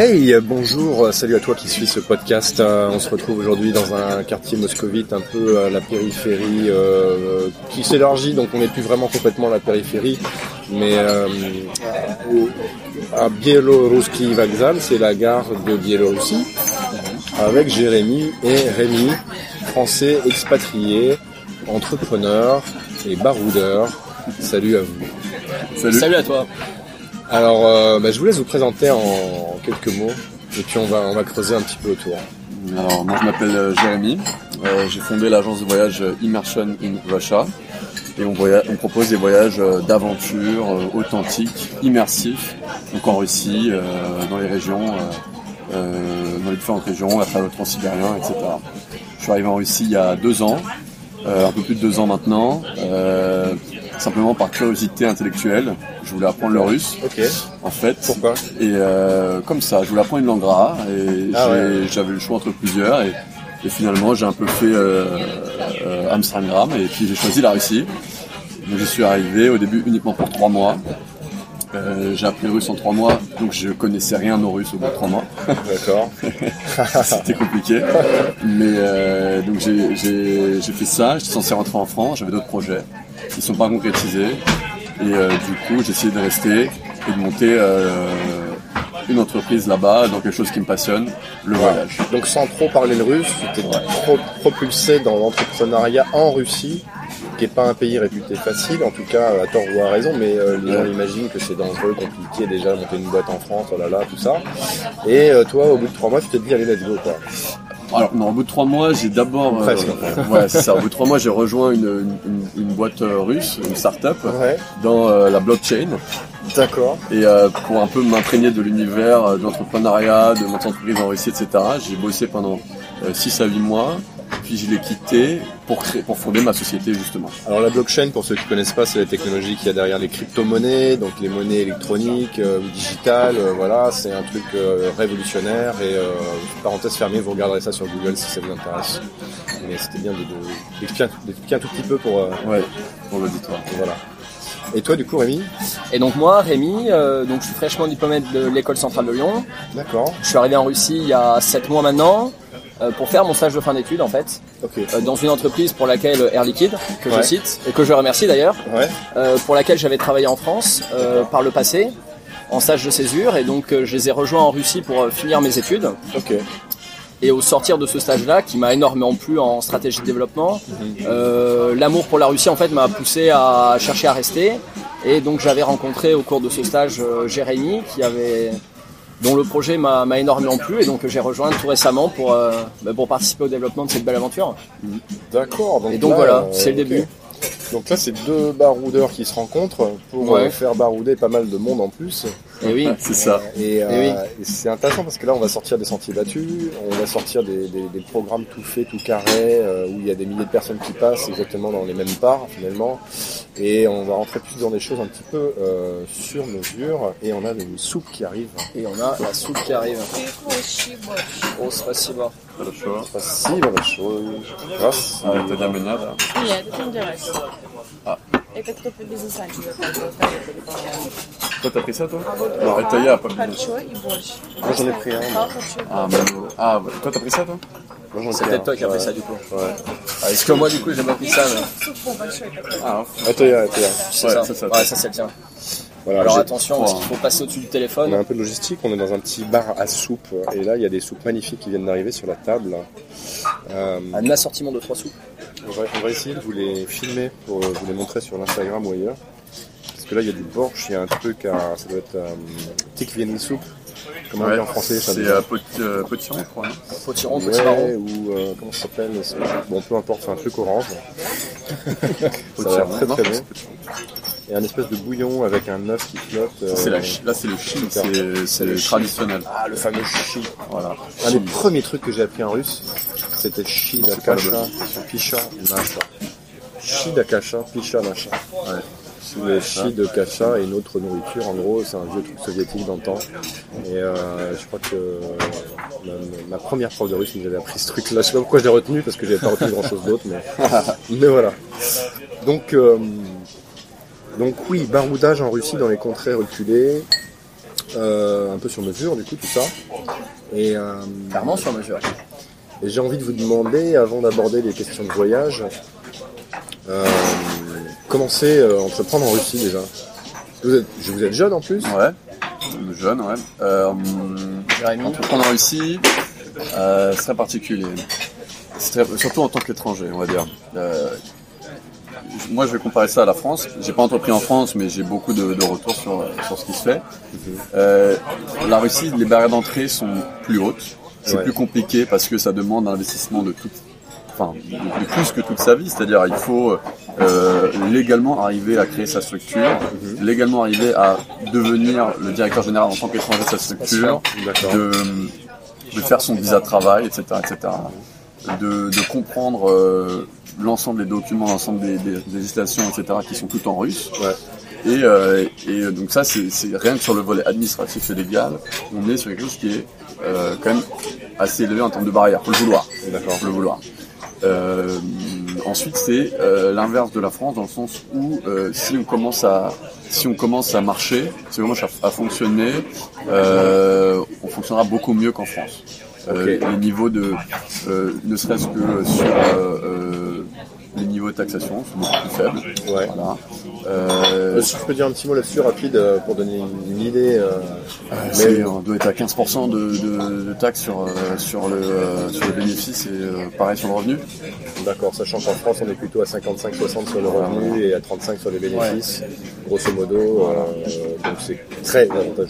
Hey, bonjour, salut à toi qui suis ce podcast. Euh, on se retrouve aujourd'hui dans un quartier moscovite, un peu à la périphérie, euh, qui s'élargit, donc on n'est plus vraiment complètement à la périphérie, mais euh, à Bielorusski Vokzal, c'est la gare de Biélorussie, avec Jérémy et Rémi, français expatriés, entrepreneurs et baroudeurs. Salut à vous. Salut à toi. Alors, euh, bah, je vous laisse vous présenter en quelques mots, et puis on va, on va creuser un petit peu autour. Alors, moi je m'appelle euh, Jérémy, Euh, j'ai fondé l'agence de voyage Immersion in Russia et on, propose des voyages d'aventure authentiques, immersifs, donc en Russie, dans les régions, dans les différentes régions, travers le transsibérien, etc. Je suis arrivé en Russie il y a deux ans, un peu plus de deux ans maintenant, simplement par curiosité intellectuelle. Je voulais apprendre le russe, Ok. en fait. Pourquoi? Et euh, comme ça, je voulais apprendre une langue rare et Ah j'avais le choix entre plusieurs et, et finalement j'ai un peu fait euh, euh, Amsterdam et puis j'ai choisi la Russie. Donc j'y suis arrivé au début uniquement pour trois mois. Euh, j'ai appris le russe en trois mois, donc je connaissais rien au russe au bout de trois mois. D'accord. C'était compliqué. Mais euh, donc j'ai- j'ai j'ai fait ça, j'étais censé rentrer en France, j'avais d'autres projets. Ils sont pas concrétisés. Et euh, du coup, j'ai essayé de rester et de monter euh, une entreprise là-bas dans quelque chose qui me passionne, le voyage. Donc sans trop parler le russe, tu t'es trop propulsé dans l'entrepreneuriat en Russie, qui n'est pas un pays réputé facile, en tout cas à tort ou à raison, mais euh, les gens imaginent que c'est dangereux, compliqué déjà monter une boîte en France, oh là là, tout ça. Et euh, toi, au bout de trois mois, tu t'es dit allez let's go quoi. Alors non, au bout de trois mois, j'ai d'abord... euh, ouais, c'est ça. Au bout de trois mois, j'ai rejoint une, une, boîte russe, une start-up, Ouais. dans euh, la blockchain. D'accord. Et euh, pour un peu m'imprégner de l'univers de l'entrepreneuriat, de mon entreprise en Russie, etc., j'ai bossé pendant 6 à 8 mois, puis je l'ai quitté pour, créer, pour fonder ma société justement. Alors la blockchain, pour ceux qui ne connaissent pas, c'est la technologie qu'il y a derrière les crypto-monnaies, donc les monnaies électroniques euh, ou digitales. euh, voilà, c'est un truc euh, révolutionnaire et parenthèse fermée, vous regarderez ça sur Google si ça vous intéresse. Mais c'était bien de- de- d'expliquer un, d'expliquer un tout petit peu pour Ouais, pour l'auditoire. voilà. Et toi, du coup, Rémi Et donc moi, Rémi, euh, donc je suis fraîchement diplômé de l'école centrale de Lyon. D'accord. Je suis arrivé en Russie il y a 7 mois maintenant euh, pour faire mon stage de fin d'études en fait, Ok. euh, dans une entreprise pour laquelle Air Liquide, que Ouais. je cite et que je remercie d'ailleurs, Ouais. euh, pour laquelle j'avais travaillé en France euh, par le passé en stage de césure et donc euh, je les ai rejoints en Russie pour euh, finir mes études. Ok. Et au sortir de ce stage-là, qui m'a énormément plu en stratégie de développement, euh, l'amour pour la Russie en fait m'a poussé à chercher à rester. Et donc j'avais rencontré au cours de ce stage euh, Jérémy, qui avait dont le projet m'a énormément plu et donc j'ai rejoint tout récemment pour euh, bah, pour participer au développement de cette belle aventure. D'accord. Et donc là, voilà, c'est le début. Donc là, c'est deux baroudeurs qui se rencontrent pour Ouais. euh, faire barouder pas mal de monde en plus. Et oui. C'est ça. Et, euh, Eh oui. et c'est intéressant parce que là, on va sortir des sentiers battus, on va sortir des, des- des programmes tout faits, tout carrés, euh, où il y a des milliers de personnes qui passent exactement dans les mêmes parts finalement. Et on va rentrer plus dans des choses un petit peu euh, sur mesure. Et on a une soupe qui arrive. Et on a la soupe qui arrive. Oh, спасибо. Хорошо. Спасибо большое. Раз. Ah, t'as bien mené, là. Нет, это не девайс. А. Это кто по бизнес-ланчу Toi, t'as pris ça, toi А вот Non, это я, pas bien. харчо и борщ. Moi j'en ai pris un. moi. Стал харчо и Ah, mais- ah, ouais. toi, t'as pris ça, toi Moi, j'en ai C'est pris peut-être un. toi qui as Ouais. fait ça du coup. Ouais. Parce que moi du coup j'ai pas pris ça. Mais... Супу большой такой. Ah, Attends, attends. C'est Ouais, ça. c'est ça. Ouais, ça c'est le tien. Voilà, Alors j'ai- attention, parce qu'il faut passer au-dessus du On a téléphone. un peu de logistique, on est dans un petit bar à soupe et là il y a des soupes magnifiques qui viennent d'arriver sur la table. Euh, Un assortiment de trois soupes. on, va, on va essayer de vous les filmer pour euh, vous les montrer sur l'Instagram ou ailleurs. Parce que là il y a du borsch, il y a un truc à. ça doit être euh, tikvieni soupe. Comment on dit en français ça c'est euh, pot- euh, potiron, je crois. hein. Potiron, petit Ouais, ou euh, comment ça s'appelle Bon peu importe, c'est un truc orange. ça a Potiron, très très c'est bon. potiron. Et un espèce de bouillon avec un œuf qui flotte. Euh, la Là, c'est le chi, c'est le traditionnel. Ah le fameux chi. Voilà. Un des premiers trucs que j'ai appris en russe, c'était Shi Non, c'est pas Dakasha, la Pisha Nasha. Shi Dakasha, Pisha Nasha. Ouais. C'est le Shi de Kasha et une autre nourriture. En gros, c'est un vieux truc soviétique d'antan. Et euh, je crois que ma, ma première prof de russe nous avait appris ce truc-là. Je sais pas pourquoi je l'ai retenu, parce que j'avais pas retenu grand-chose d'autre, mais, mais voilà. Donc, euh, donc oui, baroudage en Russie dans les contrées reculées. euh, un peu sur mesure, du coup, tout ça. Et, Clairement sur mesure. Et j'ai envie de vous demander, avant d'aborder les questions de voyage, euh, comment c'est euh, entreprendre en Russie déjà? Vous êtes, je- vous êtes jeune en plus? Ouais, jeune, ouais. Euh, Jérémy? entreprendre en Russie, euh, c'est très particulier. Très- surtout en tant qu'étranger, on va dire. Euh, moi, je vais comparer ça à la France. J'ai pas entrepris en France, mais j'ai beaucoup de, de retours sur, sur ce qui se fait. Euh, la Russie, les barrières d'entrée sont plus hautes. C'est Ouais. plus compliqué parce que ça demande un investissement de toute, enfin, de, plus que toute sa vie. C'est-à-dire, il faut euh, légalement arriver à créer sa structure, légalement arriver à devenir le directeur général en tant qu'étranger de sa structure, de, de faire son visa de travail, etc., etc. De, de comprendre euh, l'ensemble des documents, l'ensemble des, des- des législations, etc., qui sont toutes en russe. Ouais. Et, euh, et euh, donc ça, c'est rien que sur le volet administratif et légal, on est sur quelque chose qui est euh, quand même assez élevé en termes de barrières. Faut le vouloir. Faut le vouloir. Euh, ensuite, c'est euh, l'inverse de la France dans le sens où euh, si on commence à si on commence à marcher, si on commence à, à fonctionner, on fonctionnera beaucoup mieux qu'en France. Euh, Ok. Les niveaux de, ne serait-ce que sur taxation beaucoup plus faibles. Ouais. Voilà. Euh, si je peux dire un petit mot là-dessus rapide euh, pour donner une, idée. euh, c'est- on doit être à 15% de, de, de taxes sur, sur, le, sur le bénéfice et pareil sur le revenu. D'accord, sachant qu'en France on est plutôt à 55-60 sur le revenu et à 35 sur les bénéfices, grosso modo, donc c'est très avantageux.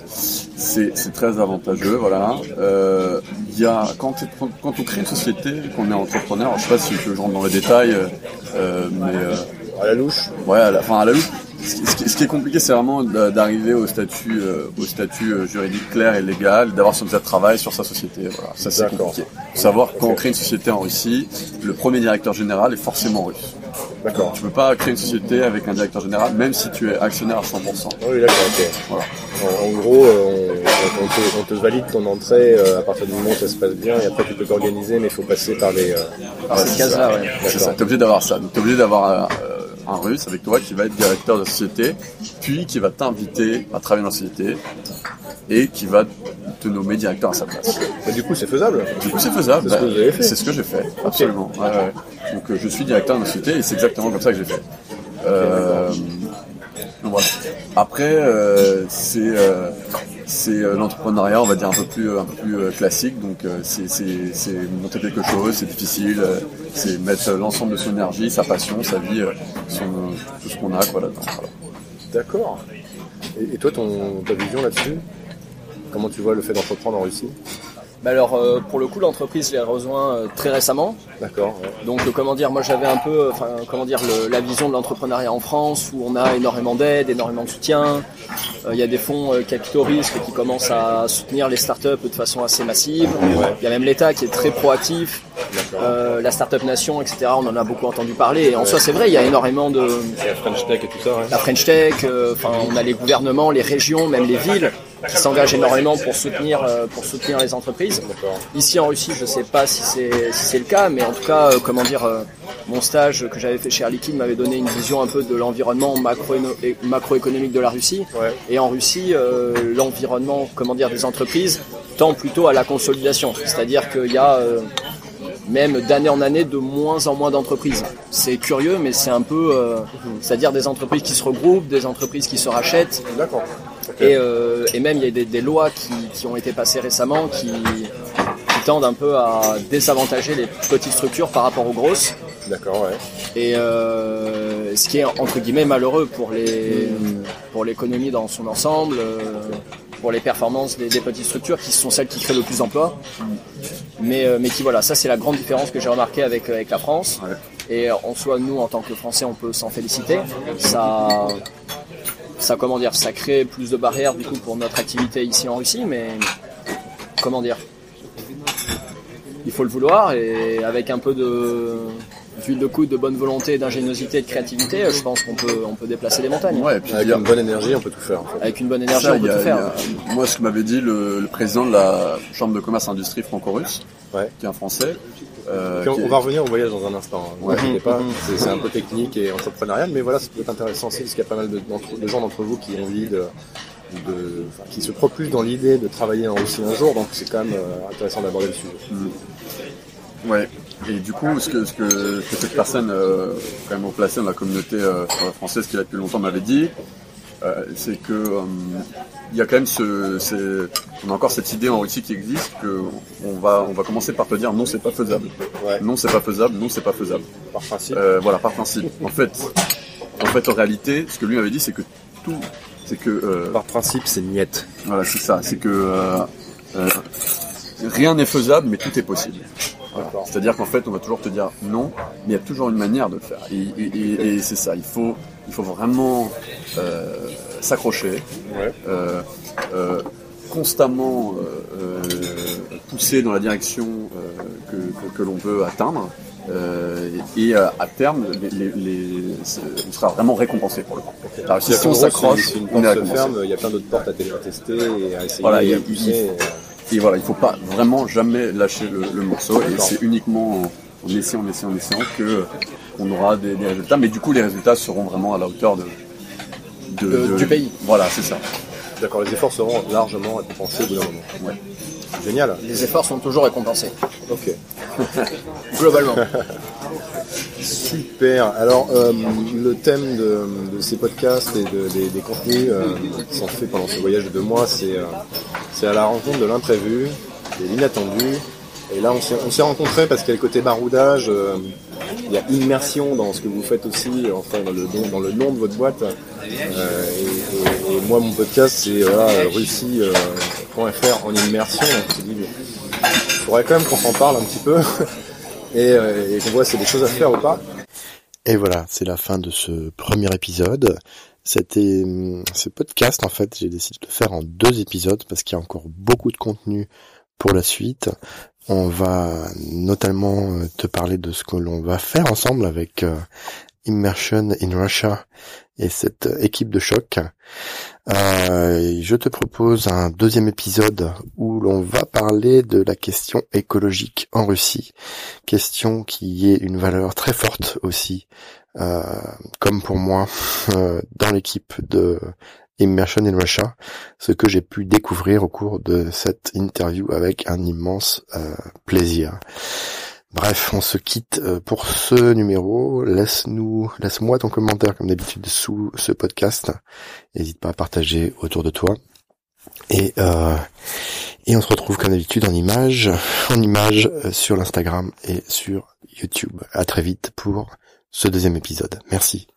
C'est c'est très avantageux, voilà. Euh, Il y a quand, on crée une société, qu'on est entrepreneur, je sais pas si je rentre dans les détails, euh, euh, mais euh, À la louche, ouais, à la, enfin à la loupe. Ce qui- ce est compliqué, c'est vraiment d'a- d'arriver au statut, euh, au statut juridique clair et légal, d'avoir son visa de travail sur sa société. Voilà, ça c'est compliqué. Savoir quand on crée une société en Russie, le premier directeur général est forcément russe. D'accord. Tu peux pas créer une société avec un directeur général, même si tu es actionnaire à 100%. Ah oui, d'accord, ok. Voilà. En, en gros, euh, on, on te, on te valide ton entrée euh, à partir du moment où ça se passe bien et après tu peux t'organiser, mais il faut passer par les. Ah, Cette c'est ça. ouais. C'est ça, t'es obligé d'avoir ça. Donc t'es obligé d'avoir euh, un russe avec toi qui va être directeur de la société, puis qui va t'inviter à travailler dans la société et qui va te nommer directeur à sa place. Mais du coup, c'est faisable. Du coup, c'est faisable. C'est ce que Bah, ce j'ai fait, absolument. Ouais, ouais. Donc euh, je suis directeur de la société et c'est exactement comme ça que j'ai fait. Euh, voilà. Après, euh, c'est c'est euh, l'entrepreneuriat, on va dire un peu plus plus euh, classique. Donc euh, c'est monter quelque chose, c'est difficile, euh, c'est mettre l'ensemble de son énergie, sa passion, sa vie, euh, tout ce qu'on a. Voilà. D'accord. Et, et toi, ton, ta vision là-dessus? Comment tu vois le fait d'entreprendre en Russie? Bah alors euh, pour le coup l'entreprise l'ai rejoint euh, très récemment. D'accord. ouais. Donc euh, comment dire, moi j'avais un peu, euh, enfin comment dire, le- la vision de l'entrepreneuriat en France où on a énormément d'aide, énormément de soutien. Euh, Il y a des fonds euh, capitaux risques qui commencent à soutenir les startups de façon assez massive. Il y a même l'État qui est très proactif. Euh, la startup nation, etc. On en a beaucoup entendu parler. Et en soi c'est vrai, il y a énormément de la French Tech et tout ça, ouais. la French Tech. euh, Enfin on a les gouvernements, les régions, même les villes qui s'engagent énormément pour soutenir euh, pour soutenir les entreprises. Ici en Russie, je sais pas si c'est si le cas, mais en tout cas, euh, comment dire, euh, mon stage que j'avais fait chez Air Liquide m'avait donné une vision un peu de l'environnement macro macroéconomique de la Russie. Ouais. Et en Russie, l'environnement, comment dire, des entreprises tend plutôt à la consolidation. C'est-à-dire qu'il y a même d'année en année de moins en moins d'entreprises. C'est curieux, mais c'est un peu, euh, c'est-à-dire des entreprises qui se regroupent, des entreprises qui se rachètent. D'accord. Et, euh, et même il y a des, des lois qui, qui ont été passées récemment qui, qui tendent un peu à désavantager les petites structures par rapport aux grosses. D'accord, ouais. Et euh, ce qui est entre guillemets malheureux pour les pour l'économie dans son ensemble, euh, pour les performances des, des petites structures qui sont celles qui créent le plus d'emplois. Mais, mais qui voilà, ça c'est la grande différence que j'ai remarqué avec, avec la France. Ouais. Et en soi, nous en tant que Français, on peut s'en féliciter. Ça, ça comment dire, ça crée plus de barrières du coup pour notre activité ici en Russie, mais comment dire, il faut le vouloir et avec un peu de d'huile de coude, de bonne volonté, d'ingéniosité, de créativité, je pense qu'on peut on peut déplacer les montagnes. Ouais, et puis Avec une bonne énergie, on peut tout faire. En fait. Avec une bonne énergie, Ça, on peut a- tout faire. a- moi, ce que m'avait dit le, le président de la Chambre de commerce et industrie franco-russe, Ouais. qui est un Français. euh, on, va revenir au voyage dans un instant. hein. Ouais. pas, c'est c'est un peu technique et entrepreneurial, mais voilà, ça peut être intéressant aussi parce qu'il y a pas mal de, gens d'entre vous qui ont envie de, de, enfin, qui se propulsent dans l'idée de travailler en Russie un jour, donc c'est quand même euh, intéressant d'aborder le sujet. Ouais. Et du coup, ce que, ce que, que cette personne, euh, quand même placée dans la communauté euh, française qui est là depuis longtemps m'avait dit, euh, c'est que euh, il y a quand même ce, c'est- on a encore cette idée en Russie qui existe que on va, on va commencer par te dire non, c'est pas faisable. Ouais. Non, c'est pas faisable. Non, c'est pas faisable. Par principe. Euh, voilà, par principe. En fait, en fait, en réalité, ce que lui m'avait dit, c'est que tout, c'est que euh, Par principe, c'est niette. voilà, c'est ça, c'est que euh, euh, rien n'est faisable, mais tout est possible. C'est-à-dire qu'en fait, on va toujours te dire non, mais il y a toujours une manière de le faire. Et, et- et- et c'est ça, il faut, il faut vraiment euh, s'accrocher, Ouais. euh, euh, constamment pousser dans la direction que, que- que l'on veut atteindre. euh, et euh, à terme, les, les- les- c'est- on sera vraiment récompensé pour le coup. Alors, si, on s'accroche, on est récompensé. ferme, il y a plein d'autres portes à tester et à essayer Voilà, et Et voilà, il faut pas vraiment jamais lâcher le, le morceau. Et c'est uniquement en, en essayant, en essayant, en essayant que on aura des, des résultats. Mais du coup, les résultats seront vraiment à la hauteur de, de- De- de- du pays. Voilà, c'est ça. D'accord, les efforts seront largement récompensés au bout d'un moment. Ouais. Génial. Les efforts sont toujours récompensés, Ok. globalement. Super. Alors, euh, le thème de, de ces podcasts et de- des, des contenus euh, qui sont faits pendant ce voyage de deux mois, c'est euh, c'est à la rencontre de l'imprévu, de l'inattendu. Et là, on s'est on s'est rencontrés parce qu'il y a le côté baroudage, euh, il y a immersion dans ce que vous faites aussi, enfin dans le, nom- de votre boîte. Euh, et, moi, mon podcast, c'est voilà, Russie.fr en immersion. Donc, dit, il faudrait quand même qu'on s'en parle un petit peu et, euh, et qu'on voit s'il y a des choses à faire ou pas. Et voilà, c'est la fin de ce premier épisode. C'était hum, ce podcast en fait, j'ai décidé de le faire en deux épisodes parce qu'il y a encore beaucoup de contenu pour la suite. On va notamment euh, te parler de ce que l'on va faire ensemble avec euh, Immersion in Russia et cette équipe de choc. Euh, je te propose un deuxième épisode où l'on va parler de la question écologique en Russie, question qui est une valeur très forte aussi comme pour moi, euh, dans l'équipe de Immersion in Russia, ce que j'ai pu découvrir au cours de cette interview avec un immense euh, plaisir. Bref, on se quitte euh, pour ce numéro. Laisse-nous, laisse-moi ton commentaire comme d'habitude sous ce podcast. N'hésite pas à partager autour de toi. Et euh, et on se retrouve comme d'habitude en image, en image euh, sur l'Instagram et sur YouTube. À très vite pour ce deuxième épisode. Merci.